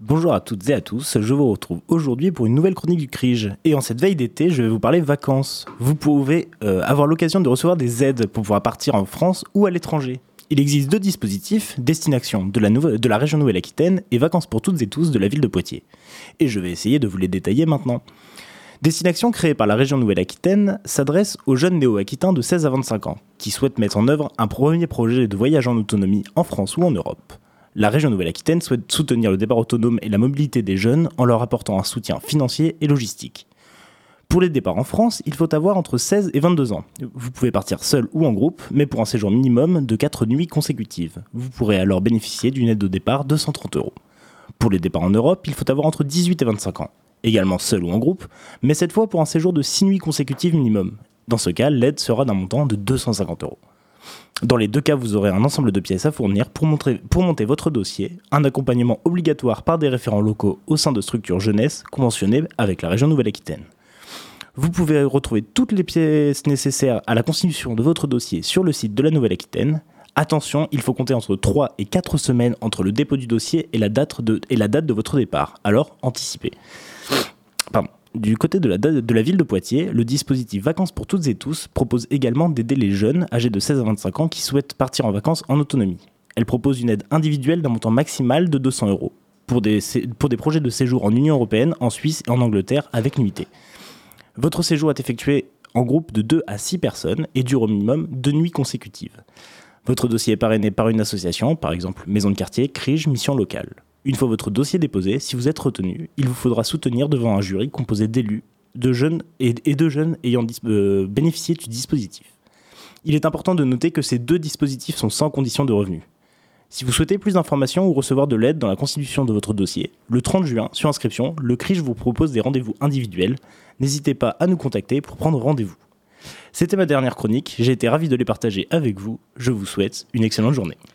Bonjour à toutes et à tous, je vous retrouve aujourd'hui pour une nouvelle chronique du CRIGE. Et en cette veille d'été, je vais vous parler vacances. Vous pouvez euh, avoir l'occasion de recevoir des aides pour pouvoir partir en France ou à l'étranger. Il existe deux dispositifs, Destination de la, de la région Nouvelle-Aquitaine et Vacances pour toutes et tous de la ville de Poitiers. Et je vais essayer de vous les détailler maintenant. Destination créée par la région Nouvelle-Aquitaine s'adresse aux jeunes néo-aquitains de 16 à 25 ans qui souhaitent mettre en œuvre un premier projet de voyage en autonomie en France ou en Europe la région Nouvelle-Aquitaine souhaite soutenir le départ autonome et la mobilité des jeunes en leur apportant un soutien financier et logistique. Pour les départs en France, il faut avoir entre 16 et 22 ans. Vous pouvez partir seul ou en groupe, mais pour un séjour minimum de 4 nuits consécutives. Vous pourrez alors bénéficier d'une aide au départ de 130 euros. Pour les départs en Europe, il faut avoir entre 18 et 25 ans. Également seul ou en groupe, mais cette fois pour un séjour de 6 nuits consécutives minimum. Dans ce cas, l'aide sera d'un montant de 250 euros. Dans les deux cas, vous aurez un ensemble de pièces à fournir pour, monter votre dossier, un accompagnement obligatoire par des référents locaux au sein de structures jeunesse conventionnées avec la région Nouvelle-Aquitaine. Vous pouvez retrouver toutes les pièces nécessaires à la constitution de votre dossier sur le site de la Nouvelle-Aquitaine. Attention, il faut compter entre 3 et 4 semaines entre le dépôt du dossier et la date de, et la date de votre départ, alors anticipez. Pardon. Du côté de la, ville de Poitiers, le dispositif Vacances pour toutes et tous propose également d'aider les jeunes âgés de 16 à 25 ans qui souhaitent partir en vacances en autonomie. Elle propose une aide individuelle d'un montant maximal de 200 euros pour des, projets de séjour en Union européenne, en Suisse et en Angleterre avec nuitée. Votre séjour est effectué en groupe de 2 à 6 personnes et dure au minimum 2 nuits consécutives. Votre dossier est parrainé par une association, par exemple Maison de quartier, CRIGE, Mission locale. Une fois votre dossier déposé, si vous êtes retenu, il vous faudra soutenir devant un jury composé d'élus, de jeunes et, de jeunes ayant euh, bénéficié du dispositif. Il est important de noter que ces deux dispositifs sont sans condition de revenu. Si vous souhaitez plus d'informations ou recevoir de l'aide dans la constitution de votre dossier, le 30 juin, sur inscription, le CRIJ vous propose des rendez-vous individuels. N'hésitez pas à nous contacter pour prendre rendez-vous. C'était ma dernière chronique, j'ai été ravi de les partager avec vous. Je vous souhaite une excellente journée.